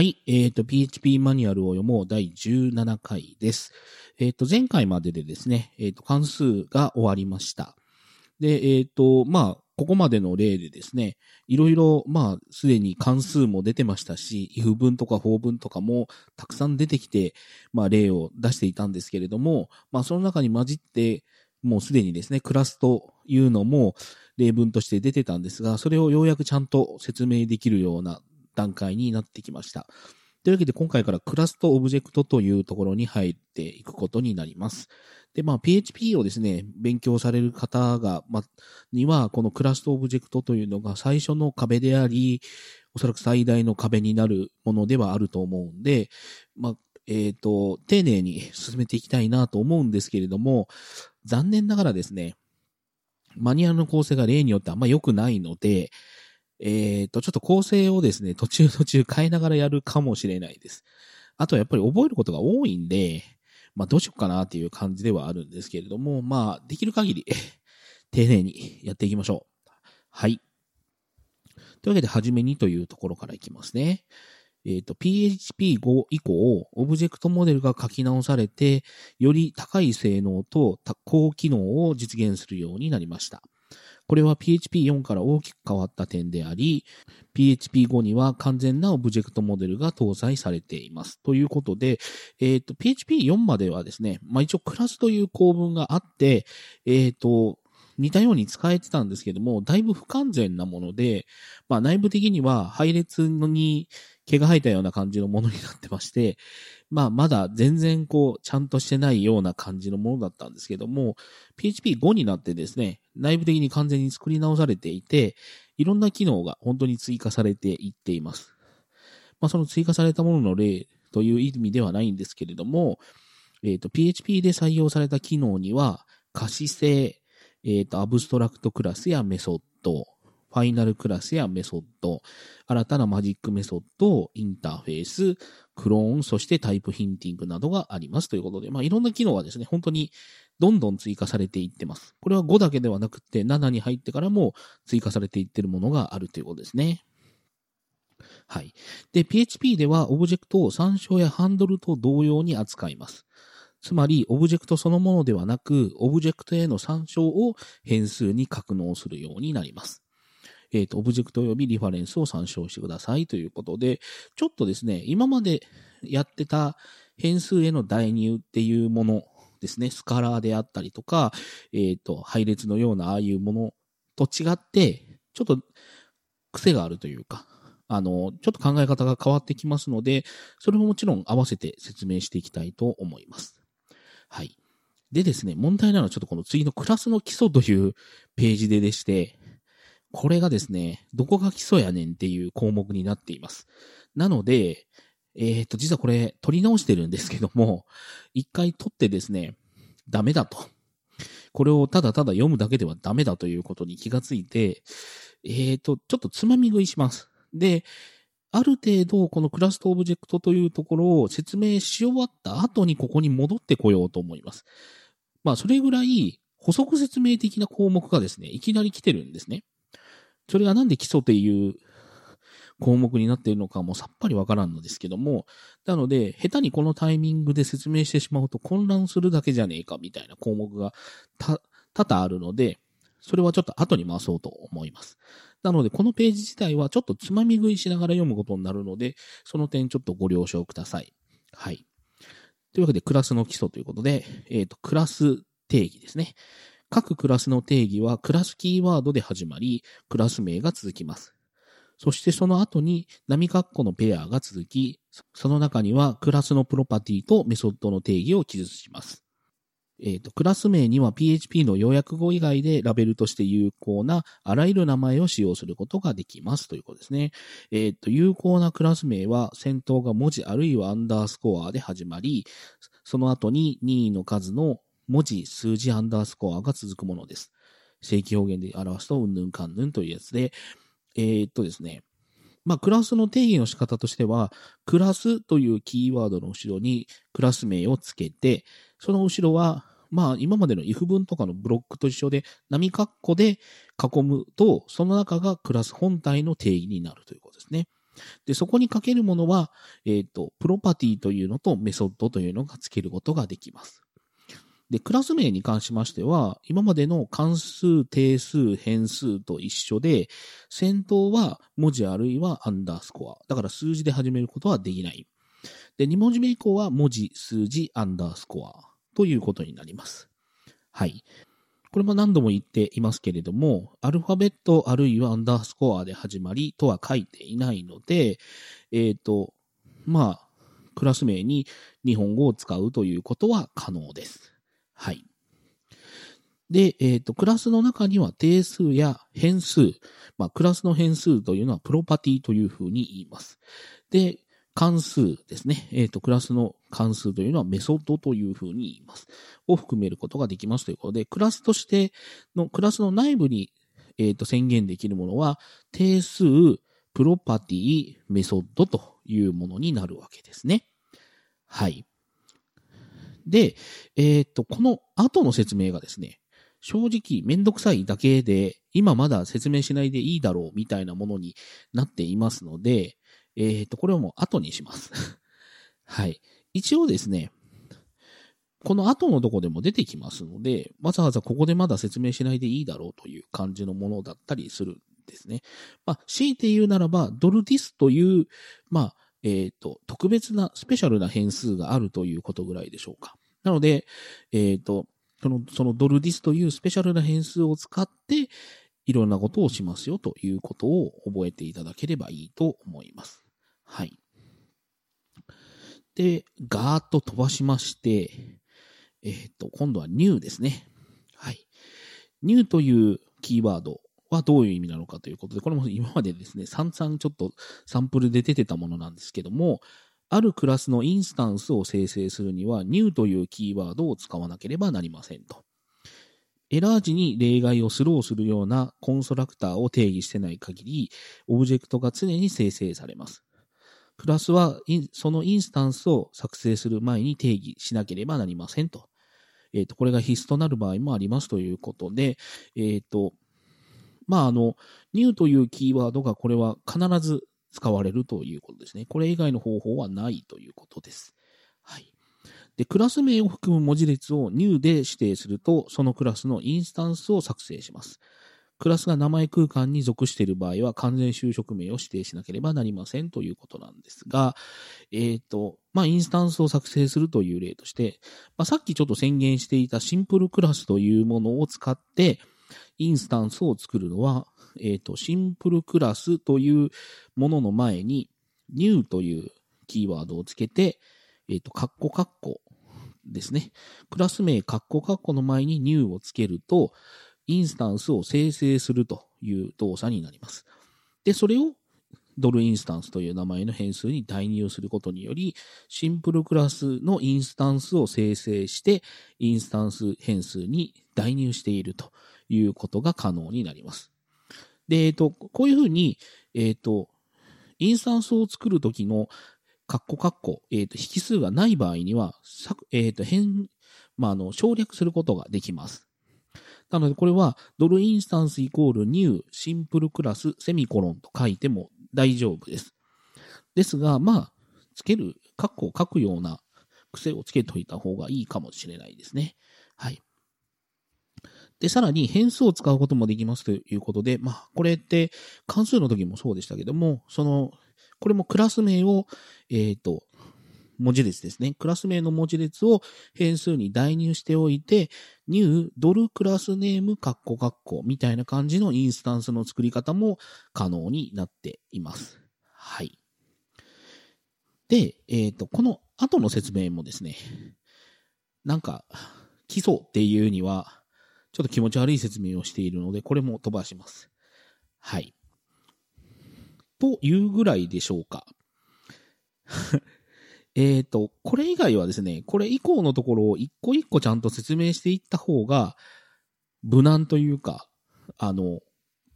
はい。えっ、ー、と、PHP マニュアルを読もう第17回です。えっ、ー、と、前回まででですね、えっ、ー、と、関数が終わりました。で、えっ、と、まあ、ここまでの例でですね、いろいろ、まあ、すでに関数も出てましたし、if 文とか for 文とかもたくさん出てきて、まあ、例を出していたんですけれども、まあ、その中に混じって、もうすでにですね、クラスというのも例文として出てたんですが、それをようやくちゃんと説明できるような段階になってきました。というわけで今回からクラスとオブジェクトというところに入っていくことになります。で、まあ PHP をですね、勉強される方が、ま、にはこのクラスとオブジェクトというのが最初の壁であり、おそらく最大の壁になるものではあると思うんで、まあ、えっ、ー、と、丁寧に進めていきたいなと思うんですけれども、残念ながらですね、マニュアルの構成が例によってあんま良くないので、えっ、ー、と、ちょっと構成をですね、途中途中変えながらやるかもしれないです。あとはやっぱり覚えることが多いんで、まあどうしようかなっていう感じではあるんですけれども、まあできる限り 丁寧にやっていきましょう。はい。というわけで、はじめにというところからいきますね。えっ、ー、と、PHP5 以降、オブジェクトモデルが書き直されて、より高い性能と高機能を実現するようになりました。これは PHP4 から大きく変わった点であり、PHP5 には完全なオブジェクトモデルが搭載されています。ということで、えっ、ー、と、PHP4 まではですね、まあ一応クラスという構文があって、えっ、ー、と、似たように使えてたんですけども、だいぶ不完全なもので、まあ内部的には配列に毛が生えたような感じのものになってまして、まあまだ全然こう、ちゃんとしてないような感じのものだったんですけども、PHP5 になってですね、内部的に完全に作り直されていて、いろんな機能が本当に追加されていっています。まあその追加されたものの例という意味ではないんですけれども、えっ、ー、と、PHP で採用された機能には、可視性、えっ、ー、と、アブストラクトクラスやメソッド、ファイナルクラスやメソッド、新たなマジックメソッド、インターフェース、クローン、そしてタイプヒンティングなどがありますということで、まあ、いろんな機能がですね、本当にどんどん追加されていってます。これは5だけではなくて、7に入ってからも追加されていってるものがあるということですね。はい。で、PHP ではオブジェクトを参照やハンドルと同様に扱います。つまり、オブジェクトそのものではなく、オブジェクトへの参照を変数に格納するようになります。えっ、ー、と、オブジェクト及びリファレンスを参照してくださいということで、ちょっとですね、今までやってた変数への代入っていうものですね、スカラーであったりとか、えっ、ー、と、配列のようなああいうものと違って、ちょっと癖があるというか、あの、ちょっと考え方が変わってきますので、それももちろん合わせて説明していきたいと思います。はい。でですね、問題なのはちょっとこの次のクラスの基礎というページででして、これがですね、どこが基礎やねんっていう項目になっています。なので、えっ、と、実はこれ取り直してるんですけども、一回取ってですね、ダメだと。これをただただ読むだけではダメだということに気がついて、えっ、と、ちょっとつまみ食いします。で、ある程度、このクラストオブジェクトというところを説明し終わった後にここに戻ってこようと思います。まあ、それぐらい補足説明的な項目がですね、いきなり来てるんですね。それがなんで基礎っていう項目になっているのかもさっぱりわからんのですけども、なので、下手にこのタイミングで説明してしまうと混乱するだけじゃねえかみたいな項目が、多々あるので、それはちょっと後に回そうと思います。なので、このページ自体はちょっとつまみ食いしながら読むことになるので、その点ちょっとご了承ください。はい。というわけで、クラスの基礎ということで、えっ、ー、と、クラス定義ですね。各クラスの定義はクラスキーワードで始まり、クラス名が続きます。そしてその後に波括弧のペアが続き、その中にはクラスのプロパティとメソッドの定義を記述します。えっ、ー、と、クラス名には PHP の要約語以外でラベルとして有効なあらゆる名前を使用することができますということですね。えっ、ー、と、有効なクラス名は先頭が文字あるいはアンダースコアで始まり、その後に任意の数の文字、数字、アンダースコアが続くものです。正規表現で表すと、うんぬんかんぬんというやつで、えー、っとですね。まあ、クラスの定義の仕方としては、クラスというキーワードの後ろにクラス名をつけて、その後ろは、まあ、今までの if 文とかのブロックと一緒で、波括弧で囲むと、その中がクラス本体の定義になるということですね。で、そこにかけるものは、えっ、と、プロパティというのとメソッドというのが付けることができます。で、クラス名に関しましては、今までの関数、定数、変数と一緒で、先頭は文字あるいはアンダースコア。だから数字で始めることはできない。で、2文字目以降は文字、数字、アンダースコアということになります。はい。これも何度も言っていますけれども、アルファベットあるいはアンダースコアで始まりとは書いていないので、えっ、ー、と、まあ、クラス名に日本語を使うということは可能です。はい。で、えっ、ー、と、クラスの中には定数や変数、まあ、クラスの変数というのはプロパティというふうに言います。で、関数ですね。えっ、ー、と、クラスの関数というのはメソッドというふうに言います。を含めることができますということで、クラスとしての、クラスの内部に、えっ、ー、と、宣言できるものは、定数、プロパティ、メソッドというものになるわけですね。はい。で、えっ、ー、と、この後の説明がですね、正直めんどくさいだけで、今まだ説明しないでいいだろうみたいなものになっていますので、えっ、ー、と、これをもう後にします。はい。一応ですね、この後のとこでも出てきますので、わざわざここでまだ説明しないでいいだろうという感じのものだったりするんですね。まあ、強いて言うならば、ドルディスという、まあ、えっ、ー、と、特別な、スペシャルな変数があるということぐらいでしょうか。なので、えっ、ー、と、その、そのドルディスというスペシャルな変数を使って、いろんなことをしますよということを覚えていただければいいと思います。はい。で、ガーッと飛ばしまして、えっ、ー、と、今度は new ですね。はい。new というキーワードはどういう意味なのかということで、これも今までですね、散々ちょっとサンプルで出てたものなんですけども、あるクラスのインスタンスを生成するには new というキーワードを使わなければなりませんと。エラー時に例外をスローするようなコンストラクターを定義してない限り、オブジェクトが常に生成されます。クラスは、そのインスタンスを作成する前に定義しなければなりませんと。えっ、ー、と、これが必須となる場合もありますということで、えっ、ー、と、まあ、あの、new というキーワードがこれは必ず使われるということですね。これ以外の方法はないということです。はい。で、クラス名を含む文字列を new で指定すると、そのクラスのインスタンスを作成します。クラスが名前空間に属している場合は完全就職名を指定しなければなりませんということなんですが、えっ、ー、と、まあ、インスタンスを作成するという例として、まあ、さっきちょっと宣言していたシンプルクラスというものを使って、インスタンスを作るのは、えっ、ー、と、シンプルクラスというものの前に、new というキーワードをつけて、えっ、ー、と、カッコカッコですね。クラス名カッコカッコの前に new をつけると、インスタンスを生成するという動作になります。で、それをドルインスタンスという名前の変数に代入することにより、シンプルクラスのインスタンスを生成して、インスタンス変数に代入しているということが可能になります。で、えっ、と、こういうふうに、えっ、と、インスタンスを作るときの、カッコカッコ、えっ、と、引数がない場合には、えっ、と、変、まあ、あの、省略することができます。なので、これは、ドルインスタンスイコールニューシンプルクラスセミコロンと書いても大丈夫です。ですが、まあ、つける、カッコを書くような癖をつけといた方がいいかもしれないですね。はい。で、さらに変数を使うこともできますということで、まあ、これって関数の時もそうでしたけども、その、これもクラス名を、えっ、ー、と、文字列ですね。クラス名の文字列を変数に代入しておいて、new ドルクラスネームカッコカッコみたいな感じのインスタンスの作り方も可能になっています。はい。で、えっ、ー、と、この後の説明もですね、なんか、基礎っていうには、ちょっと気持ち悪い説明をしているので、これも飛ばします。はい。というぐらいでしょうか。えっ、ー、と、これ以外はですね、これ以降のところを一個一個ちゃんと説明していった方が、無難というか、あの、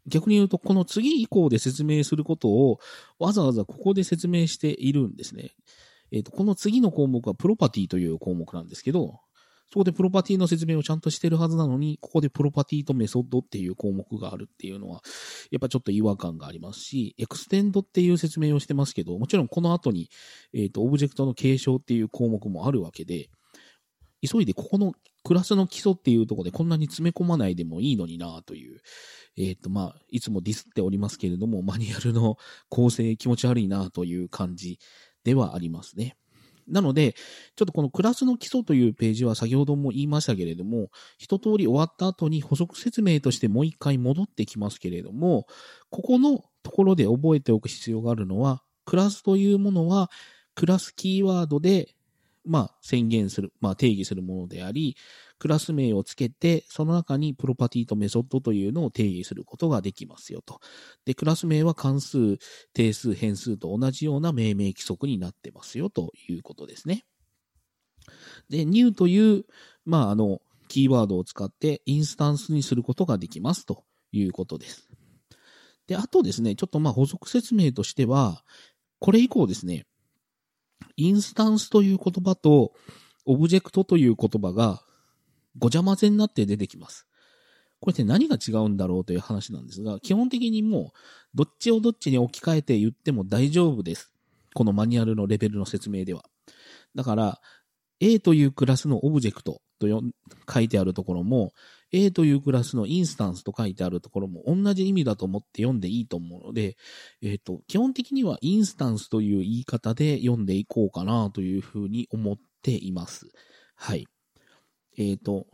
逆に言うと、この次以降で説明することを、わざわざここで説明しているんですね。えっ、ー、と、この次の項目はプロパティという項目なんですけど、そこでプロパティの説明をちゃんとしてるはずなのに、ここでプロパティとメソッドっていう項目があるっていうのは、やっぱちょっと違和感がありますし、 extend っていう説明をしてますけど、もちろんこの後に、えっ、ー、と、オブジェクトの継承っていう項目もあるわけで、急いでここのクラスの基礎っていうところでこんなに詰め込まないでもいいのになという、えっ、ー、と、まあ、いつもディスっておりますけれども、マニュアルの構成気持ち悪いなという感じではありますね。なので、ちょっとこのクラスの基礎というページは先ほども言いましたけれども、一通り終わった後に補足説明としてもう一回戻ってきますけれども、ここのところで覚えておく必要があるのは、クラスというものは、クラスキーワードで、まあ、宣言する、まあ、定義するものであり、クラス名をつけて、その中にプロパティとメソッドというのを定義することができますよと。で、クラス名は関数、定数、変数と同じような命名規則になってますよということですね。で、new という、まあ、あの、キーワードを使ってインスタンスにすることができますということです。で、あとですね、ちょっとまあ補足説明としては、これ以降ですね、インスタンスという言葉とオブジェクトという言葉がごちゃ混ぜになって出てきます。これって何が違うんだろうという話なんですが、基本的にもう、どっちをどっちに置き換えて言っても大丈夫です。このマニュアルのレベルの説明では。だから、A というクラスのオブジェクトと書いてあるところも、A というクラスのインスタンスと書いてあるところも同じ意味だと思って読んでいいと思うので、えっ、ー、と、基本的にはインスタンスという言い方で読んでいこうかなというふうに思っています。はい。えっ、ー、と、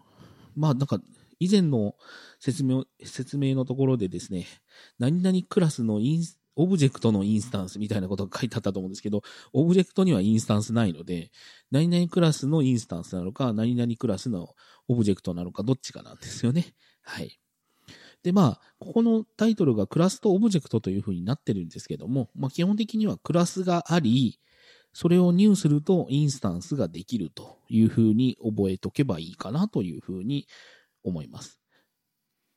まあなんか、以前の説明、説明のところでですね、何々クラスのインオブジェクトのインスタンスみたいなことが書いてあったと思うんですけど、オブジェクトにはインスタンスないので、何々クラスのインスタンスなのか、何々クラスのオブジェクトなのか、どっちかなんですよね。はい。で、まあ、ここのタイトルがクラスとオブジェクトという風になってるんですけども、まあ基本的にはクラスがあり、それを入するとインスタンスができるというふうに覚えとけばいいかなというふうに思います。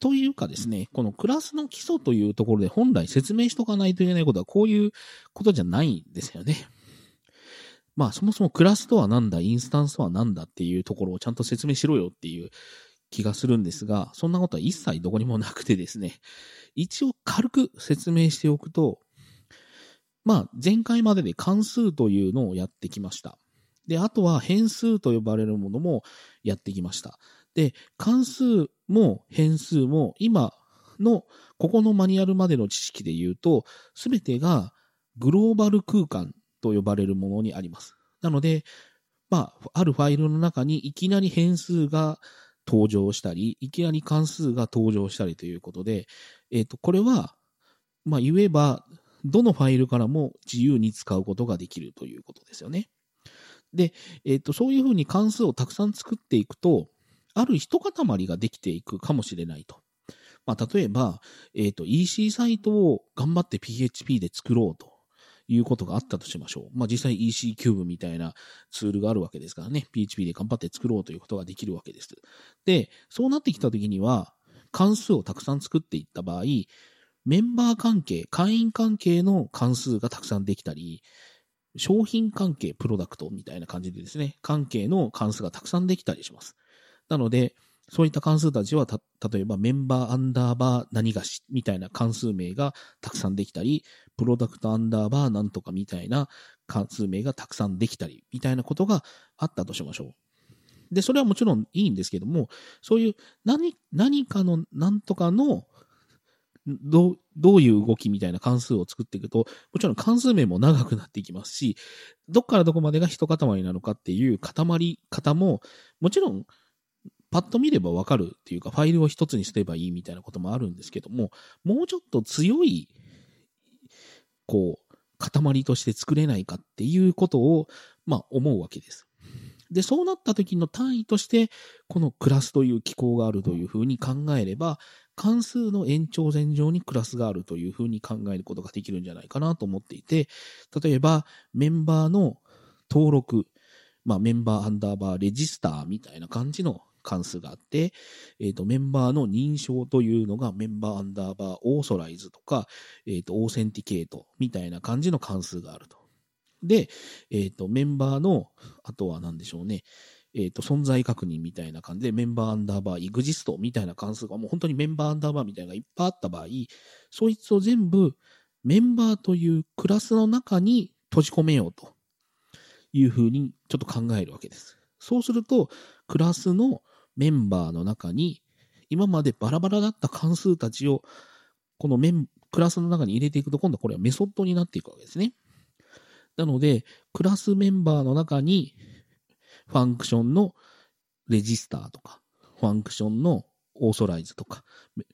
というかですね、このクラスの基礎というところで本来説明しとかないといけないことはこういうことじゃないんですよね。まあそもそもクラスとは何だ、インスタンスとは何だっていうところをちゃんと説明しろよっていう気がするんですが、そんなことは一切どこにもなくてですね、一応軽く説明しておくと、まあ、前回までで関数というのをやってきました。で、あとは変数と呼ばれるものもやってきました。で、関数も変数も今のここのマニュアルまでの知識で言うと、すべてがグローバル空間と呼ばれるものにあります。なので、まあ、あるファイルの中にいきなり変数が登場したり、いきなり関数が登場したりということで、えっ、ー、と、これは、まあ言えば、どのファイルからも自由に使うことができるということですよね。で、えっ、ー、と、そういうふうに関数をたくさん作っていくと、ある一塊ができていくかもしれないと。まあ、例えば、えっ、ー、と、EC サイトを頑張って PHP で作ろうということがあったとしましょう。まあ、実際 EC キューブみたいなツールがあるわけですからね。PHP で頑張って作ろうということができるわけです。で、そうなってきたときには、関数をたくさん作っていった場合、メンバー関係、会員関係の関数がたくさんできたり、商品関係、プロダクトみたいな感じでですね、関係の関数がたくさんできたりします。なので、そういった関数たちは、た、例えばメンバーアンダーバー何がしみたいな関数名がたくさんできたり、プロダクトアンダーバーなんとかみたいな関数名がたくさんできたり、みたいなことがあったとしましょう。で、それはもちろんいいんですけども、そういう何、何かのなんとかのどう、どういう動きみたいな関数を作っていくと、もちろん関数名も長くなっていきますし、どっからどこまでが一塊なのかっていう固まり方も、もちろん、パッと見ればわかるっていうか、ファイルを一つにすればいいみたいなこともあるんですけども、もうちょっと強い、こう、塊として作れないかっていうことを、まあ、思うわけです。で、そうなった時の単位として、このクラスという機構があるというふうに考えれば、関数の延長線上にクラスがあるというふうに考えることができるんじゃないかなと思っていて、例えばメンバーの登録、まあメンバーアンダーバーレジスターみたいな感じの関数があって、えっ、と、メンバーの認証というのがメンバーアンダーバーオーソライズとか、えっ、と、オーセンティケートみたいな感じの関数があると。で、えっ、と、メンバーの、あとは何でしょうね、えっ、と、存在確認みたいな感じで、メンバーアンダーバー、イグジストみたいな関数がもう本当にメンバーアンダーバーみたいなのがいっぱいあった場合、そいつを全部メンバーというクラスの中に閉じ込めようというふうにちょっと考えるわけです。そうすると、クラスのメンバーの中に、今までバラバラだった関数たちを、このメン、クラスの中に入れていくと、今度はこれはメソッドになっていくわけですね。なので、クラスメンバーの中に、ファンクションのレジスターとか、function の authorize とか、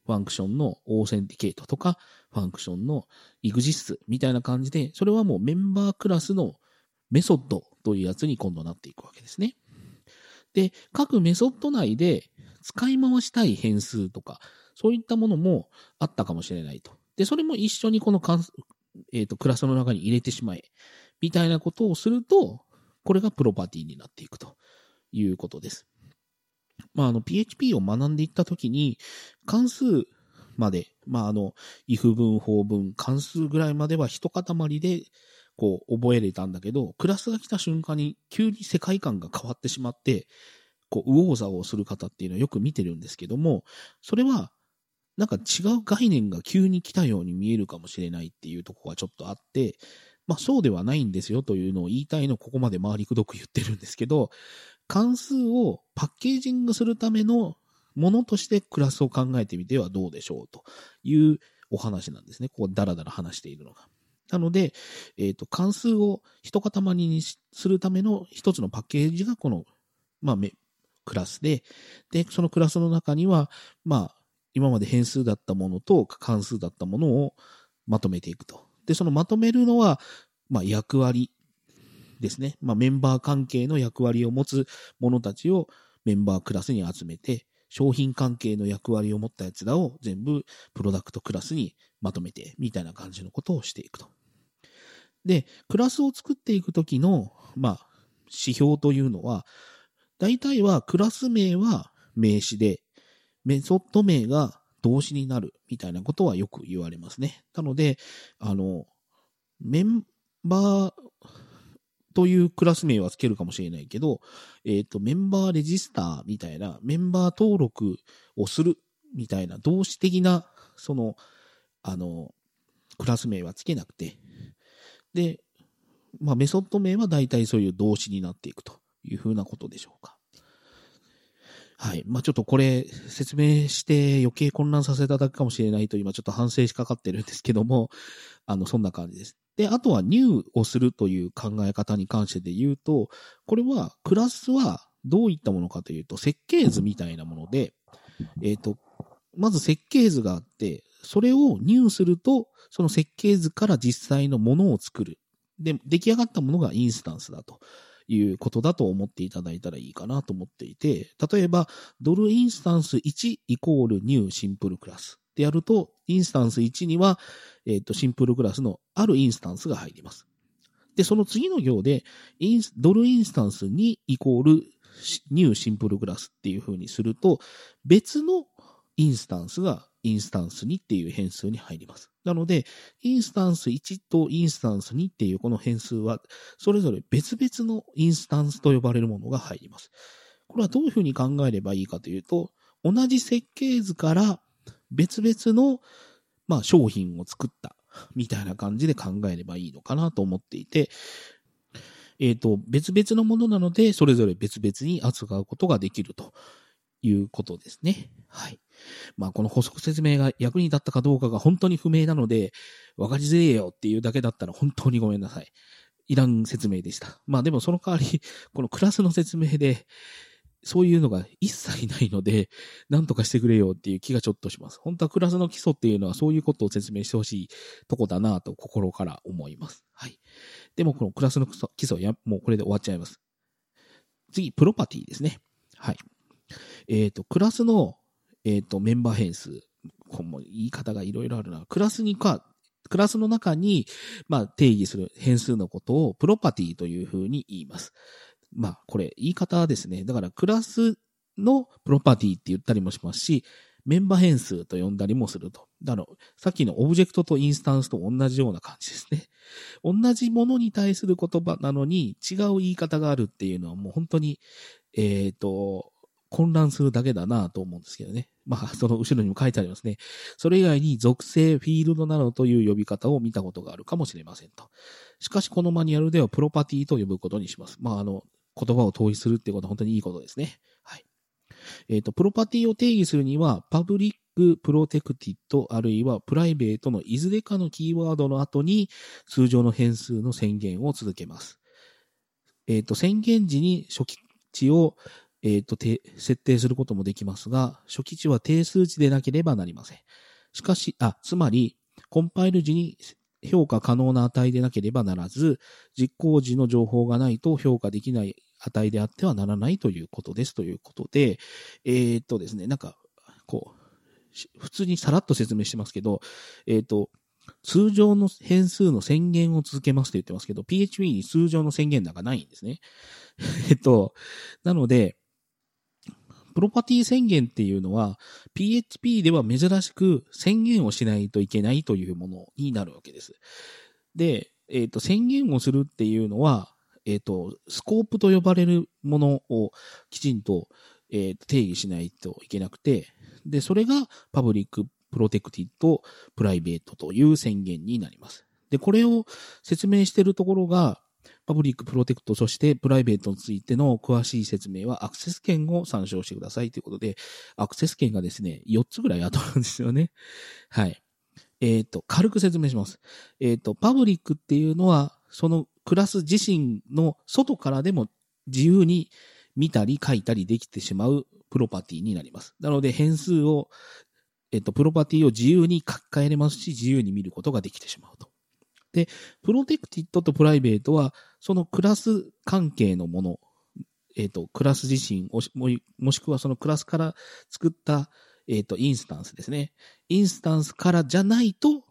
function の authenticate とか、 function の exists みたいな感じで、それはもうメンバークラスのメソッドというやつに今度なっていくわけですね。で、各メソッド内で使い回したい変数とか、そういったものもあったかもしれないと。で、それも一緒にこのえっ、ー、と、クラスの中に入れてしまえ、みたいなことをすると、これがプロパティになっていくということです。まあ、あの、PHP を学んでいったときに、関数まで、まあ、あの、if 文、法文、関数ぐらいまでは一塊で、こう、覚えれたんだけど、クラスが来た瞬間に急に世界観が変わってしまって、こう、右往左往する方っていうのはよく見てるんですけども、それは、なんか違う概念が急に来たように見えるかもしれないっていうとこがちょっとあって、まあそうではないんですよというのを言いたいのここまで回りくどく言ってるんですけど、関数をパッケージングするためのものとしてクラスを考えてみてはどうでしょうというお話なんですね。ここダラダラ話しているのが。なので、えっ、ー、と、関数を一塊にするための一つのパッケージがこの、まあ、クラスで、で、そのクラスの中には、まあ、今まで変数だったものと関数だったものをまとめていくと。で、そのまとめるのは、まあ、役割ですね。まあ、メンバー関係の役割を持つ者たちをメンバークラスに集めて、商品関係の役割を持ったやつらを全部プロダクトクラスにまとめて、みたいな感じのことをしていくと。で、クラスを作っていくときの、まあ、指標というのは、大体はクラス名は名詞で、メソッド名が動詞になるみたいなことはよく言われますね。なので、あの、メンバーというクラス名はつけるかもしれないけど、えっ、ー、と、メンバーレジスターみたいな、メンバー登録をするみたいな動詞的な、その、あの、クラス名はつけなくて、で、まあ、メソッド名は大体そういう動詞になっていくというふうなことでしょうか。はい。まあ、ちょっとこれ説明して余計混乱させただけかもしれないと今ちょっと反省しかかってるんですけども、あの、そんな感じです。で、あとは new をするという考え方に関してで言うと、これはクラスはどういったものかというと、設計図みたいなもので、えっ、ー、と、まず設計図があって、それを入すると、その設計図から実際のものを作る。で、出来上がったものがインスタンスだということだと思っていただいたらいいかなと思っていて、例えば、ドルインスタンス1イコール new simple class ってやると、インスタンス1には、えっ、ー、と、 simple class のあるインスタンスが入ります。で、その次の行で、インドルインスタンス2イコール new simple class っていう風にすると、別のインスタンスがインスタンス2っていう変数に入ります。なので、インスタンス1とインスタンス2っていうこの変数は、それぞれ別々のインスタンスと呼ばれるものが入ります。これはどういうふうに考えればいいかというと、同じ設計図から別々の、まあ、商品を作ったみたいな感じで考えればいいのかなと思っていて、えっ、ー、と、別々のものなので、それぞれ別々に扱うことができるということですね。はい。まあ、この補足説明が役に立ったかどうかが本当に不明なので、わかりづれえよっていうだけだったら本当にごめんなさい。いらん説明でした。まあでもその代わり、このクラスの説明で、そういうのが一切ないので、なんとかしてくれよっていう気がちょっとします。本当はクラスの基礎っていうのはそういうことを説明してほしいとこだなと心から思います。はい。でもこのクラスの基礎や、もうこれで終わっちゃいます。次、プロパティですね。はい。えっ、ー、と、クラスの、えっ、ー、と、メンバー変数。こも言い方がいろいろあるな。クラスにか、クラスの中に、まあ、定義する変数のことをプロパティというふうに言います。まあ、これ、言い方ですね。だから、クラスのプロパティって言ったりもしますし、メンバー変数と呼んだりもすると。だから、さっきのオブジェクトとインスタンスと同じような感じですね。同じものに対する言葉なのに違う言い方があるっていうのはもう本当に、えっ、ー、と、混乱するだけだなと思うんですけどね。まあ、その後ろにも書いてありますね。それ以外に属性、フィールドなどという呼び方を見たことがあるかもしれませんと。しかし、このマニュアルではプロパティと呼ぶことにします。まあ、あの、言葉を統一するってことは本当にいいことですね。はい。えっ、ー、と、プロパティを定義するには、パブリック、プロテクティッド、あるいはプライベートのいずれかのキーワードの後に、通常の変数の宣言を続けます。えっ、ー、と、宣言時に初期値をえっ、ー、と、設定することもできますが、初期値は定数値でなければなりません。しかし、あ、つまり、コンパイル時に評価可能な値でなければならず、実行時の情報がないと評価できない値であってはならないということですということで、えー、とですね、なんか、こう、普通にさらっと説明してますけど、えー、と、通常の変数の宣言を続けますと言ってますけど、PHP に通常の宣言なんかないんですね。えっと、なので、プロパティ宣言っていうのは、PHP では珍しく宣言をしないといけないというものになるわけです。で、えっ、ー、と、宣言をするっていうのは、えっ、ー、と、スコープと呼ばれるものをきちんと、えー、定義しないといけなくて、で、それが public protected private という宣言になります。で、これを説明しているところが、 public protected 、そして private についての詳しい説明はアクセス権を参照してくださいということで、アクセス権がですね、4つぐらいあるんですよね。はい。えっ、ー、と、軽く説明します。えっ、ー、と、 public っていうのは、そのクラス自身の外からでも自由に見たり書いたりできてしまうプロパティになります。なので変数を、えっと、プロパティを自由に書き換えれますし、自由に見ることができてしまうと。で、 protected と private は、そのクラス関係のもの、えっ、ー、と、クラス自身も、もしくはそのクラスから作った、えっ、ー、と、インスタンスですね。インスタンスからじゃないと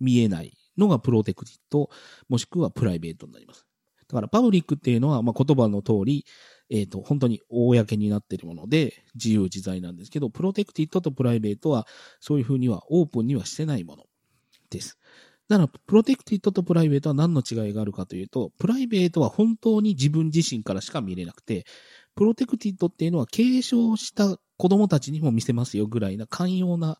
見えないのが protected 、もしくは private になります。だから、 public っていうのは、まあ、言葉の通り、えっ、ー、と、本当に公になっているもので、自由自在なんですけど、 protected と private は、そういうふうにはオープンにはしてないものです。だから、プロテクティッドとプライベートは何の違いがあるかというと、プライベートは本当に自分自身からしか見れなくて、プロテクティッドっていうのは継承した子供たちにも見せますよぐらいな寛容な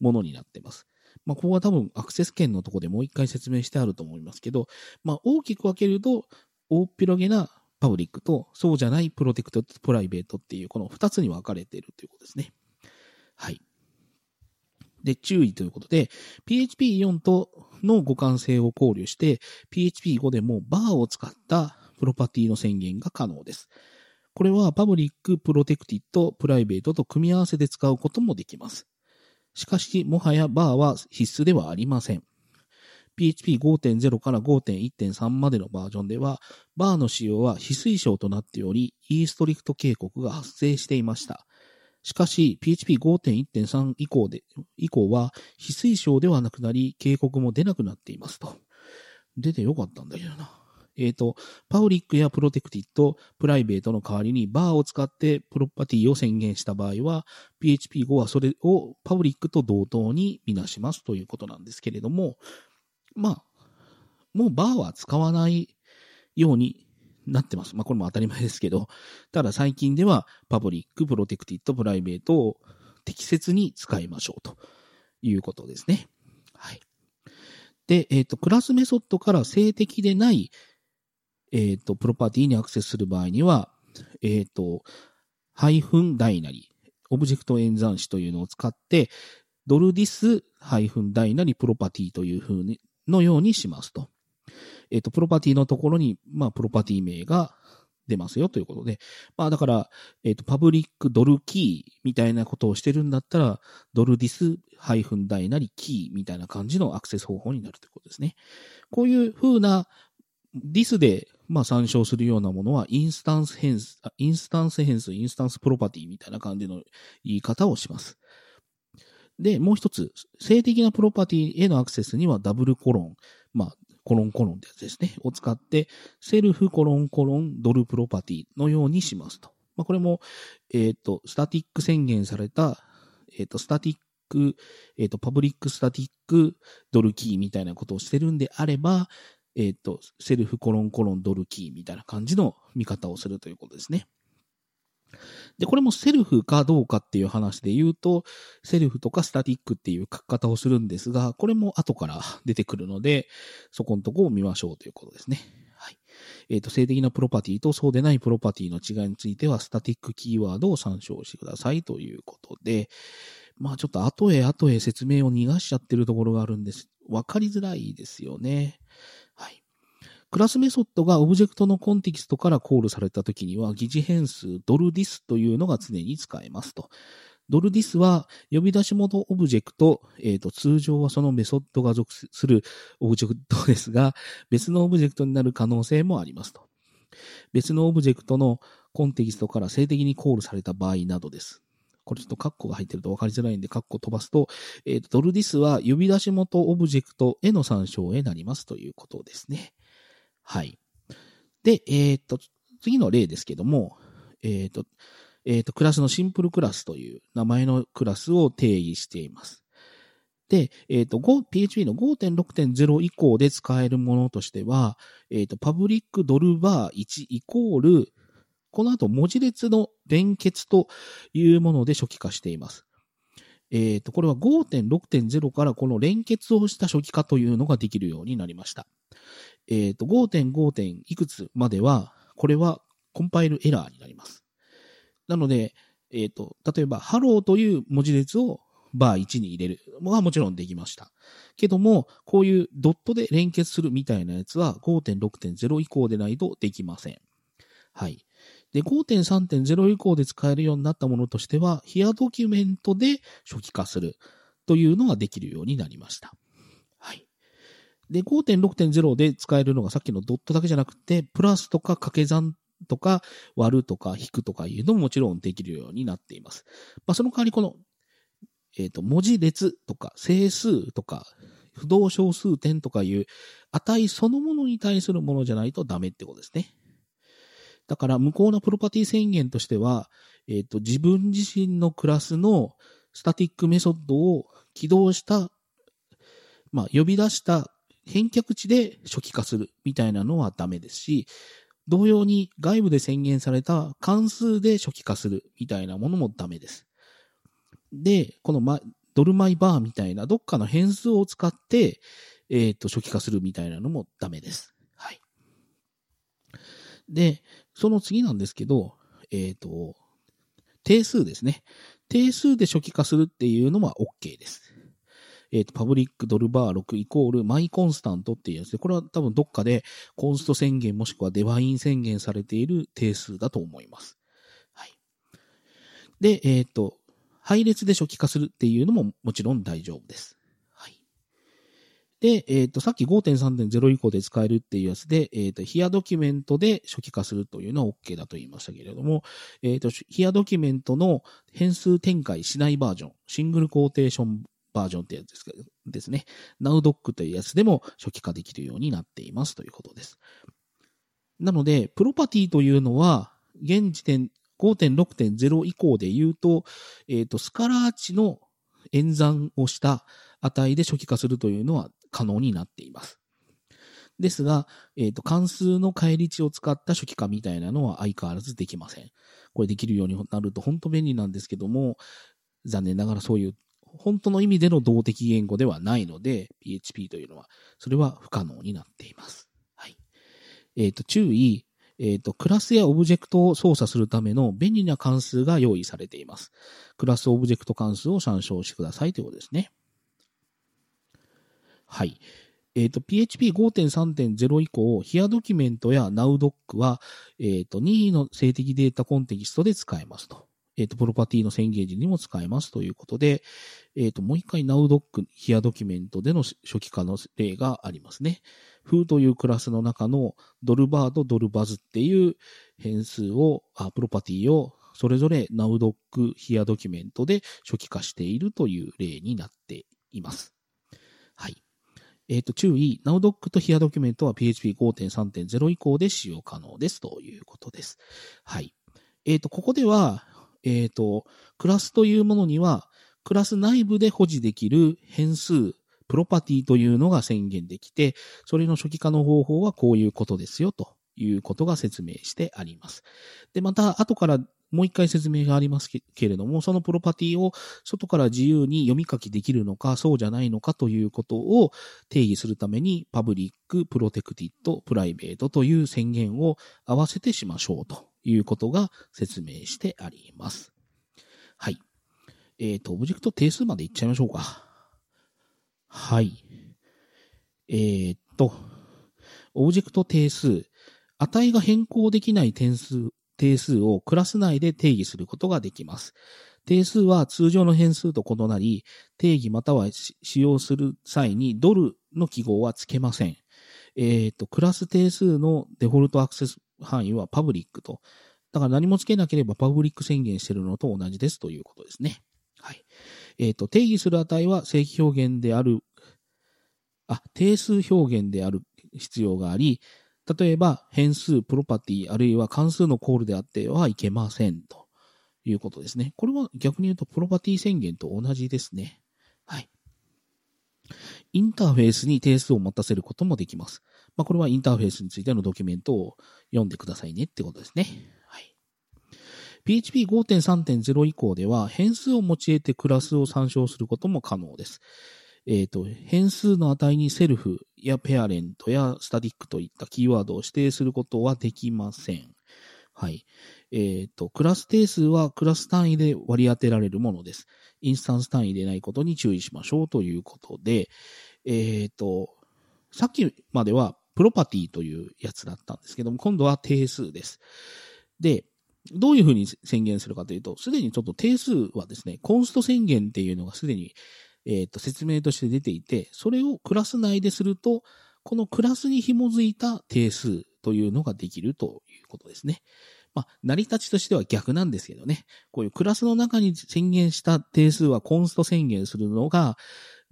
ものになってます。まあ、ここは多分アクセス権のとこでもう一回説明してあると思いますけど、まあ、大きく分けると、大っ広げなパブリックと、そうじゃないプロテクトとプライベートっていう、この二つに分かれているということですね。はい。で、注意ということで、PHP4 との互換性を考慮して、PHP5 でもバーを使ったプロパティの宣言が可能です。これはパブリック、プロテクティッド、プライベートと組み合わせで使うこともできます。しかし、もはやバーは必須ではありません。PHP5.0 から5.1.3までのバージョンでは、バーの使用は非推奨となっており、e ストリクト警告が発生していました。しかし、PHP5.1.3 以降で、以降は、非推奨ではなくなり、警告も出なくなっていますと。出てよかったんだけどな。えっ、ー、と、パブリックやプロテクティッド、プライベートの代わりにバーを使ってプロパティを宣言した場合は、PHP5 はそれをパブリックと同等にみなしますということなんですけれども、まあ、もうバーは使わないようになってます。まあ、これも当たり前ですけど、ただ最近では public、protected、private を適切に使いましょうということですね。はい。で、えっ、ー、と、クラスメソッドから静的でない、えっ、ー、と、プロパティにアクセスする場合には、えっ、ー、と、ハイフン大なり、オブジェクト演算子というのを使って、ドル this ハイフン大なりプロパティというふうに、のようにしますと。えっ、ー、と、プロパティのところに、まあ、プロパティ名が出ますよということで。まあ、だから、えっ、ー、と、 public ドルキーみたいなことをしてるんだったら、ドル this ハイフン大なりキーみたいな感じのアクセス方法になるということですね。こういう風な this で、まあ、参照するようなものは、インスタンス変数、インスタンス変数、インスタンスプロパティみたいな感じの言い方をします。で、もう一つ、静的なプロパティへのアクセスにはダブルコロン、まあ、コロンコロンってやつですね。を使って、 self コロンコロンドルプロパティのようにしますと。まあ、これも、えっ、ー、と、 static 宣言された、えっ、と、 static、えっ、と、 public static ドルキーみたいなことをしてるんであれば、えっ、と、 self コロンコロンドルキーみたいな感じの見方をするということですね。で、これも self かどうかっていう話で言うと、 self とか static っていう書き方をするんですが、これも後から出てくるので、そこのとこを見ましょうということですね。はい。えっ、ー、と、静的なプロパティとそうでないプロパティの違いについては、 static キーワードを参照してくださいということで、まあちょっと後へ後へ説明を逃がしちゃってるところがあるんです。わかりづらいですよね。クラスメソッドがオブジェクトのコンテキストからコールされたときには、疑似変数ドル this というのが常に使えますと。ドル this は呼び出し元オブジェクト、え、ー、と、通常はそのメソッドが属するオブジェクトですが、別のオブジェクトになる可能性もありますと。別のオブジェクトのコンテキストから静的にコールされた場合などです。これちょっとカッコが入ってると分かりづらいんで、カッコ飛ばすと、え、ー、と、ドル this は呼び出し元オブジェクトへの参照へなりますということですね。はい。で、えっ、ー、と、次の例ですけども、えっ、ー、と、えっ、ー、と、クラスのシンプルクラスという名前のクラスを定義しています。で、えっ、と、PHP の5.6.0以降で使えるものとしては、えっ、と、パブリックドルバー1イコール、この後文字列の連結というもので初期化しています。えっ、と、これは5.6.0からこの連結をした初期化というのができるようになりました。えっ、ー、と、5.5. 点いくつまでは、これはコンパイルエラーになります。なので、えっ、ー、と、例えば、ハローという文字列を var 1に入れるのはもちろんできました。けども、こういうドットで連結するみたいなやつは5.6.0以降でないとできません。はい。で、5.3.0以降で使えるようになったものとしては、ヒアドキュメントで初期化するというのができるようになりました。で、5.6.0で使えるのがさっきのドットだけじゃなくて、プラスとか掛け算とか割るとか引くとかいうのももちろんできるようになっています。まあ、その代わりこの、えっ、ー、と、文字列とか整数とか不動小数点とかいう値そのものに対するものじゃないとダメってことですね。だから無効なプロパティ宣言としては、えっ、ー、と、自分自身のクラスのスタティックメソッドを起動した、まあ、呼び出した返却値で初期化するみたいなのはダメですし、同様に外部で宣言された関数で初期化するみたいなものもダメです。で、この、ま、ドルマイバーみたいなどっかの変数を使って、えっ、ー、と、初期化するみたいなのもダメです。はい。で、その次なんですけど、えっ、ー、と、定数ですね。定数で初期化するっていうのは OK です。えっ、ー、と、パブリックドルバー6イコールマイコンスタントっていうやつで、これは多分どっかでコンスト宣言もしくはデバイン宣言されている定数だと思います。はい。で、えっ、ー、と、配列で初期化するっていうのももちろん大丈夫です。はい。で、えっ、ー、と、さっき5.3.0以降で使えるっていうやつで、えっ、ー、と、ヒアドキュメントで初期化するというのは OK だと言いましたけれども、えっ、ー、と、ヒアドキュメントの変数展開しないバージョン、シングルコーテーションバージョンってやつですですね。NowDoc というやつでも初期化できるようになっていますということです。なので、プロパティというのは、現時点5.6.0以降で言うと、えっ、ー、と、スカラー値の演算をした値で初期化するというのは可能になっています。ですが、えっ、ー、と、関数の返り値を使った初期化みたいなのは相変わらずできません。これできるようになると本当便利なんですけども、残念ながらそういう本当の意味での動的言語ではないので、PHP というのは、それは不可能になっています。はい。えっ、ー、と、注意。えっ、ー、と、クラスやオブジェクトを操作するための便利な関数が用意されています。クラスオブジェクト関数を参照してくださいということですね。はい。えっ、ー、と、PHP 5.3.0以降、ヒアドキュメントや NowDoc は、えっ、ー、と、任意の静的データコンテキストで使えますと。えっ、ー、と、プロパティの宣言時にも使えますということで、えっ、ー、と、もう一回 NowDoc ヒアドキュメントでの初期化の例がありますね。フーというクラスの中のドルバーとドルバズっていう変数を、あプロパティをそれぞれ NowDoc ヒアドキュメントで初期化しているという例になっています。はい。えっ、ー、と、注意、NowDoc とヒアドキュメントは PHP 5.3.0以降で使用可能ですということです。はい。えっ、ー、と、ここでは、えっ、ー、と、クラスというものには、クラス内部で保持できる変数、プロパティというのが宣言できて、それの初期化の方法はこういうことですよ、ということが説明してあります。で、また、後からもう一回説明がありますけれども、そのプロパティを外から自由に読み書きできるのか、そうじゃないのかということを定義するために、 public、protected、private という宣言を合わせてしましょうということが説明してあります。はい。えっ、ー、と、オブジェクト定数までいっちゃいましょうか。はい。えー、っと、オブジェクト定数、値が変更できない定数、定数をクラス内で定義することができます。定数は通常の変数と異なり、定義または使用する際にドルの記号は付けません。えっ、と、クラス定数のデフォルトアクセス範囲はパブリックと。だから何も付けなければパブリック宣言してるのと同じですということですね。はい。えっ、と、定義する値は正規表現である、あ、定数表現である必要があり、例えば、変数、プロパティ、あるいは関数のコールであってはいけませんということですね。これは逆に言うと、プロパティ宣言と同じですね。はい。インターフェースに定数を持たせることもできます。まあ、これはインターフェースについてのドキュメントを読んでくださいねってことですね。はい。PHP 5.3.0以降では変数を用いてクラスを参照することも可能です。えっ、ー、と、変数の値にセルフやペアレントやスタティックといったキーワードを指定することはできません。はい。えっ、ー、と、クラス定数はクラス単位で割り当てられるものです。インスタンス単位でないことに注意しましょうということで、えっ、ー、と、さっきまではプロパティというやつだったんですけども、今度は定数です。で、どういうふうに宣言するかというと、すでにちょっと定数はですね、コンスト宣言っていうのがすでにえっ、ー、と、説明として出ていて、それをクラス内ですると、このクラスに紐づいた定数というのができるということですね。まあ、成り立ちとしては逆なんですけどね。こういうクラスの中に宣言した定数はコンスト宣言するのが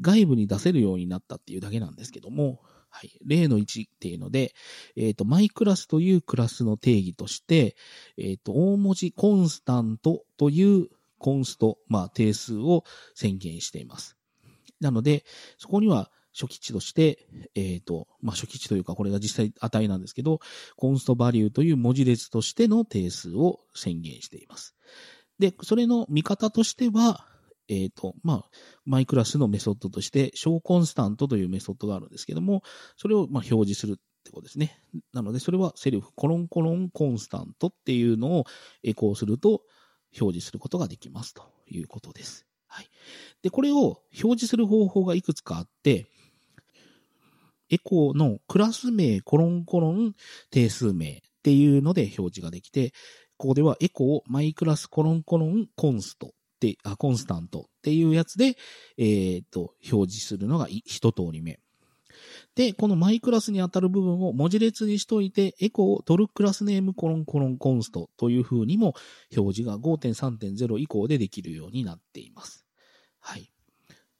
外部に出せるようになったっていうだけなんですけども、はい。例の1っていうので、えっ、ー、と、マイクラスというクラスの定義として、えっ、ー、と、大文字コンスタントというコンスト、まあ、定数を宣言しています。なので、そこには初期値として、えっ、ー、と、まあ、初期値というか、これが実際値なんですけど、コンストバリューという文字列としての定数を宣言しています。で、それの見方としては、えっ、ー、と、まあ、マイクラスのメソッドとして、小コンスタントというメソッドがあるんですけども、それをまあ表示するってことですね。なので、それはセルフコロンコロンコンスタントっていうのをエコーすると表示することができますということです。はい。で、これを表示する方法がいくつかあって、エコーのクラス名コロンコロン定数名っていうので表示ができて、ここではエコーマイクラスコロンコロンコンストて、あ、コンスタントっていうやつで、えー、と、表示するのが一通り目。で、このマイクラスに当たる部分を文字列にしといて、エコードルクラスネームコロンコロンコンストという風にも表示が5.3.0以降でできるようになっています。はい。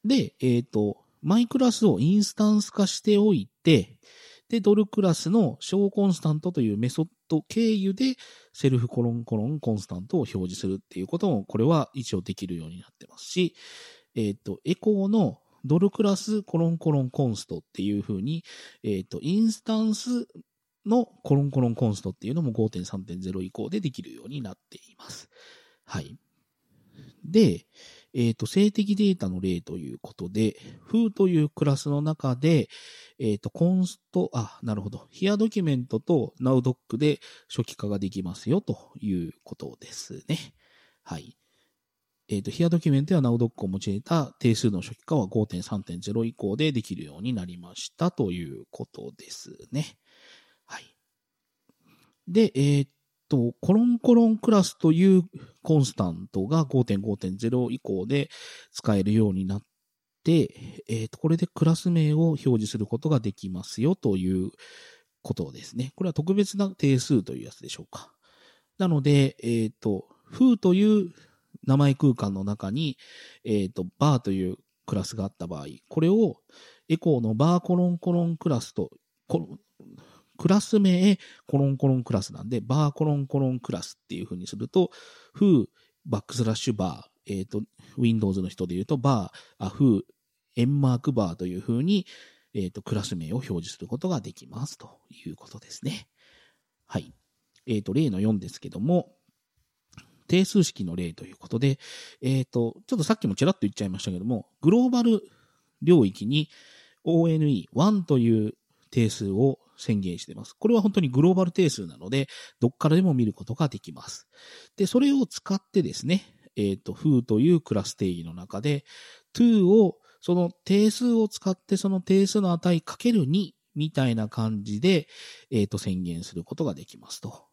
で、えっ、ー、と、マイクラスをインスタンス化しておいて、で、ドルクラスの小コンスタントというメソッド経由で、セルフコロンコロンコンスタントを表示するっていうことも、これは一応できるようになってますし、えっ、ー、と、エコーのドルクラスコロンコロンコンストっていう風に、えっ、ー、と、インスタンスのコロンコロンコンストっていうのも5.3.0以降でできるようになっています。はい。で、えっ、ー、と、静的データの例ということで、フーというクラスの中で、えっ、ー、と、コンスト、あ、なるほど。ヒアドキュメントと NowDoc で初期化ができますよということですね。はい。えっ、ー、と、ヒアドキュメントや NowDoc を用いた定数の初期化は5.3.0以降でできるようになりましたということですね。はい。で、えっ、と、コロンコロンクラスというコンスタントが5.5.0以降で使えるようになって、えっ、ー、と、これでクラス名を表示することができますよということですね。これは特別な定数というやつでしょうか。なので、えっ、ー、と、フーという名前空間の中に、えっ、ー、と、バーというクラスがあった場合、これをエコーのバーコロンコロンクラスと、クラス名、コロンコロンクラスなんで、バーコロンコロンクラスっていう風にすると、フー、バックスラッシュバーえっ、と、Windows の人で言うと、バー、あ、フー、エンマークバーという風に、えっ、と、クラス名を表示することができますということですね。はい。えっ、と、例の4ですけども、定数式の例ということで、えっ、と、ちょっとさっきもちらっと言っちゃいましたけども、グローバル領域に ONE1 という定数を宣言しています。これは本当にグローバル定数なので、どっからでも見ることができます。で、それを使ってですね、えっ、ー、と、foo というクラス定義の中で、to を、その定数を使ってその定数の値かける2みたいな感じで、えっ、ー、と、宣言することができますと。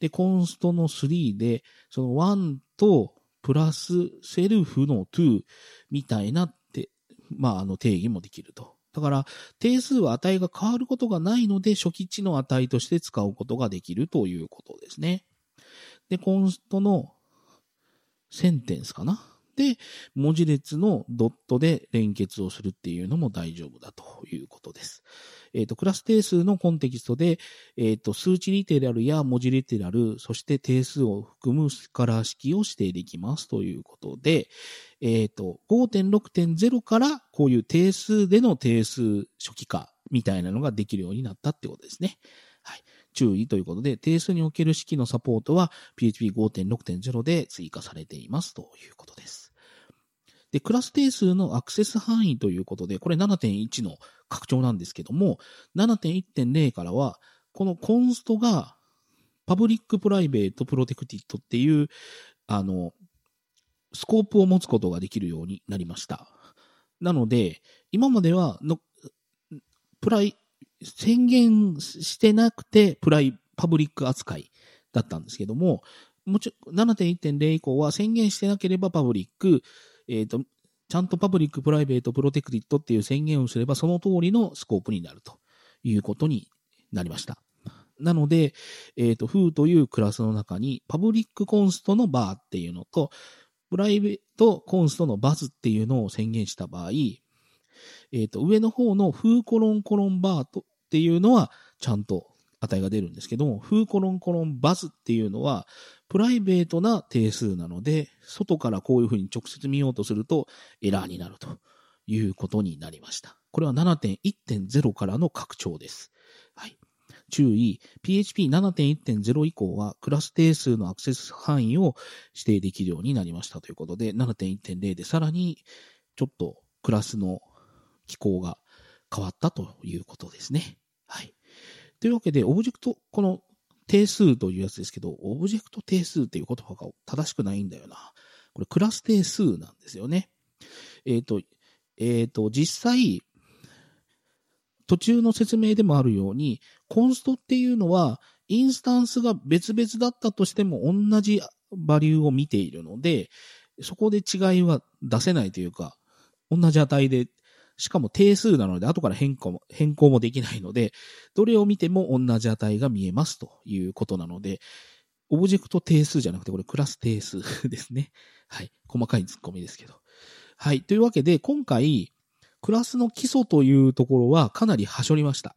で、コンストの3で、その1とプラスセルフの2みたいなって、まあ、あの定義もできると。だから、定数は値が変わることがないので、初期値の値として使うことができるということですね。で、コンストのセンテンスかな、文字列のドットで連結をするっていうのも大丈夫だということです。えっ、ー、と、クラス定数のコンテキストで、えっ、ー、と、数値リテラルや文字リテラル、そして定数を含むスカラー式を指定できますということで、えっ、ー、と、5.6.0からこういう定数での定数初期化みたいなのができるようになったってことですね。はい。注意ということで、定数における式のサポートは PHP5.6.0 で追加されていますということです。で、クラス定数のアクセス範囲ということで、これ7.1の拡張なんですけども、7.1.0からは、この const が、 public private protected っていう、あの、スコープを持つことができるようになりました。なので、今まではの、プライ、宣言してなくて、プライ、 public 扱いだったんですけども、もちろん、7.1.0以降は宣言してなければ public、えっ、ー、と、ちゃんとパブリック、プライベート、プロテクティットっていう宣言をすれば、その通りのスコープになるということになりました。なので、えっ、ー、と、フーというクラスの中に、パブリックコンストのバーっていうのと、プライベートコンストのバズっていうのを宣言した場合、えっ、ー、と、上の方のフーコロンコロンバートっていうのは、ちゃんと値が出るんですけども、フーコロンコロンバズっていうのは、プライベートな定数なので、外からこういうふうに直接見ようとするとエラーになるということになりました。これは7.1.0からの拡張です。はい。注意、PHP7.1.0 以降はクラス定数のアクセス範囲を指定できるようになりましたということで、7.1.0でさらにちょっとクラスの機構が変わったということですね。はい。というわけで、オブジェクト、この定数というやつですけど、オブジェクト定数っていう言葉が正しくないんだよな。これクラス定数なんですよね。えっ、ー、と、えっ、ー、と、実際、途中の説明でもあるように、 const っていうのは、インスタンスが別々だったとしても同じバリューを見ているので、そこで違いは出せないというか、同じ値でしかも定数なので、後から変更も、変更もできないので、どれを見ても同じ値が見えますということなので、オブジェクト定数じゃなくて、これクラス定数 ですね。はい。細かい突っ込みですけど。はい。というわけで、今回、クラスの基礎というところはかなりはしょりました。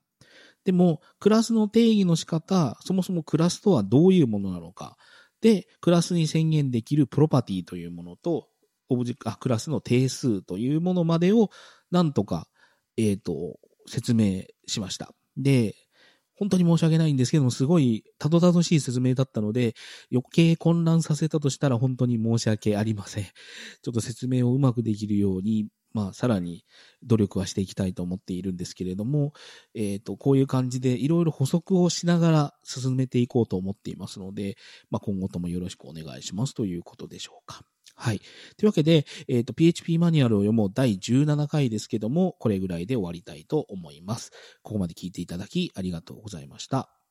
でも、クラスの定義の仕方、そもそもクラスとはどういうものなのか。で、クラスに宣言できるプロパティというものと、オブジェクト、あ、クラスの定数というものまでをなんとか、えっ、ー、と、説明しました。で、本当に申し訳ないんですけども、すごいたどたどしい説明だったので、余計混乱させたとしたら本当に申し訳ありません。ちょっと説明をうまくできるように、まあ、さらに努力はしていきたいと思っているんですけれども、えっ、ー、と、こういう感じでいろいろ補足をしながら進めていこうと思っていますので、まあ、今後ともよろしくお願いしますということでしょうか。はい。というわけで、えっ、ー、と、PHP マニュアルを読もう第17回ですけども、これぐらいで終わりたいと思います。ここまで聞いていただきありがとうございました。